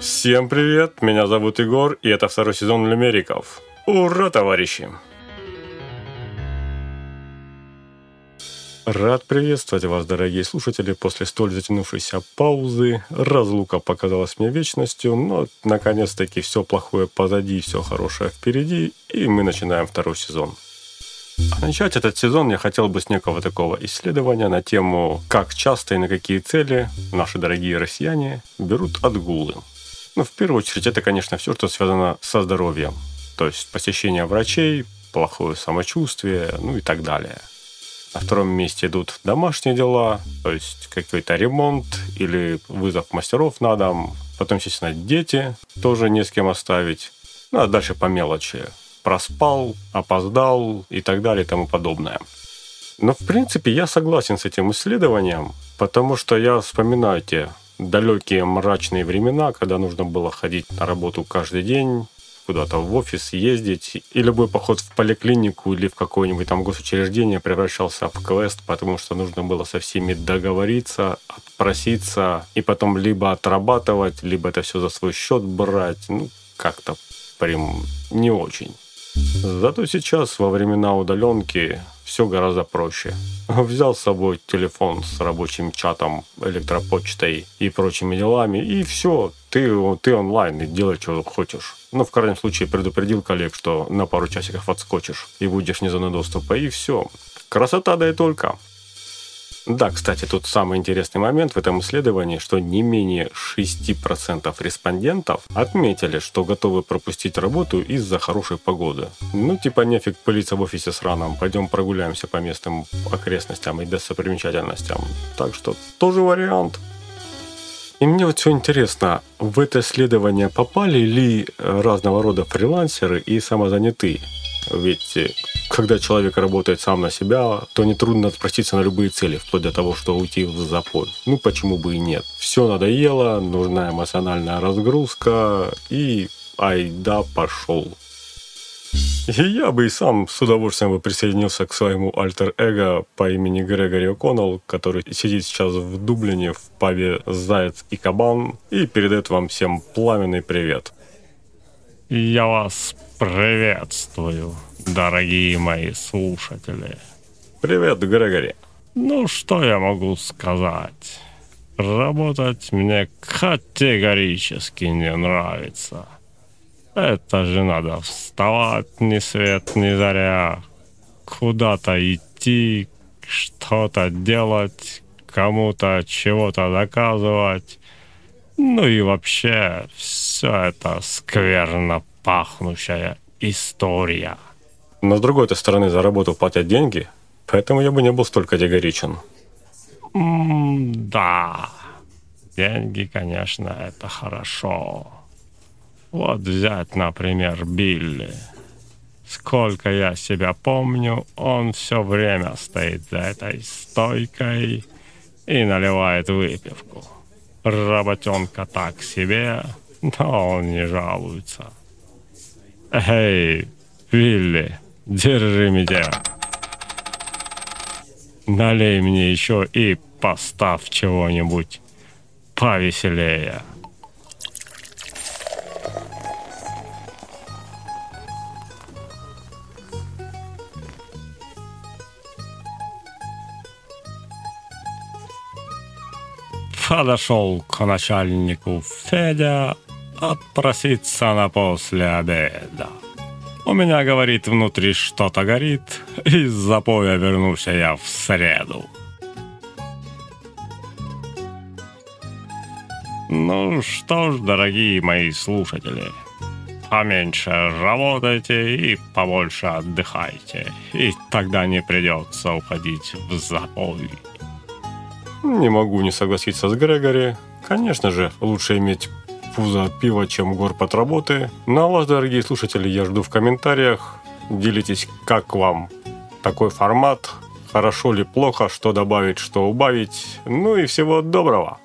Всем привет, меня зовут Егор, и это второй сезон Лимериков. Ура, товарищи! Рад приветствовать вас, дорогие слушатели, после столь затянувшейся паузы. Разлука показалась мне вечностью, но наконец-таки все плохое позади, все хорошее впереди, и мы начинаем второй сезон. А начать этот сезон я хотел бы с некого такого исследования на тему, как часто и на какие цели наши дорогие россияне берут отгулы. Ну, в первую очередь, это, конечно, все, что связано со здоровьем. То есть посещение врачей, плохое самочувствие, ну и так далее. На втором месте идут домашние дела, то есть какой-то ремонт или вызов мастеров на дом. Потом, естественно, дети, тоже не с кем оставить. Ну, а дальше по мелочи проспал, опоздал и так далее и тому подобное. Но, в принципе, я согласен с этим исследованием, потому что я вспоминаю те далекие мрачные времена, когда нужно было ходить на работу каждый день, куда-то в офис ездить, и любой поход в поликлинику или в какое-нибудь там госучреждение превращался в квест, потому что нужно было со всеми договориться, отпроситься, и потом либо отрабатывать, либо это все за свой счет брать. Ну, как-то прям не очень. Зато сейчас, во времена удаленки, все гораздо проще. Взял с собой телефон с рабочим чатом, электропочтой и прочими делами, и все, ты, ты онлайн и делай, что хочешь. Ну, в крайнем случае, предупредил коллег, что на пару часиков отскочишь и будешь не зоны доступа, и все. Красота, да и только. Да, кстати, тут самый интересный момент в этом исследовании, что не менее 6% респондентов отметили, что готовы пропустить работу из-за хорошей погоды. Ну, типа нефиг пылиться в офисе с раном, пойдем прогуляемся по местным окрестностям и достопримечательностям. Так что тоже вариант. И мне вот все интересно, в это исследование попали ли разного рода фрилансеры и самозанятые? Ведь э, когда человек работает сам на себя, то нетрудно отпроситься на любые цели, вплоть до того, что уйти в запой. Ну, почему бы и нет. Все надоело, нужна эмоциональная разгрузка, и айда пошел. И я бы и сам с удовольствием бы присоединился к своему альтер-эго по имени Грегори О'Коннелл, который сидит сейчас в Дублине в паве «Заяц и кабан» и передает вам всем пламенный привет. Я вас приветствую, дорогие мои слушатели. Привет, Грегори. Ну, что я могу сказать? Работать мне категорически не нравится. Это же надо вставать ни свет, ни заря, куда-то идти, что-то делать, кому-то чего-то доказывать. Ну и вообще, все это скверно пахнущая история. Но с другой стороны, за работу платят деньги, поэтому я бы не был столь категоричен. М да, деньги, конечно, это хорошо. Вот взять, например, Билли. Сколько я себя помню, он все время стоит за этой стойкой и наливает выпивку. Работенка так себе, но он не жалуется. Эй, Вилли, держи меня. Налей мне еще и поставь чего-нибудь повеселее. Подошел к начальнику Федя отпроситься на после обеда. У меня, говорит, внутри что-то горит, из запоя вернулся я в среду. Ну что ж, дорогие мои слушатели, поменьше работайте и побольше отдыхайте, и тогда не придется уходить в запой. Не могу не согласиться с Грегори. Конечно же, лучше иметь пузо пива, чем горб от работы. Ну а вас, дорогие слушатели, я жду в комментариях. Делитесь, как вам такой формат, хорошо ли, плохо, что добавить, что убавить. Ну и всего доброго!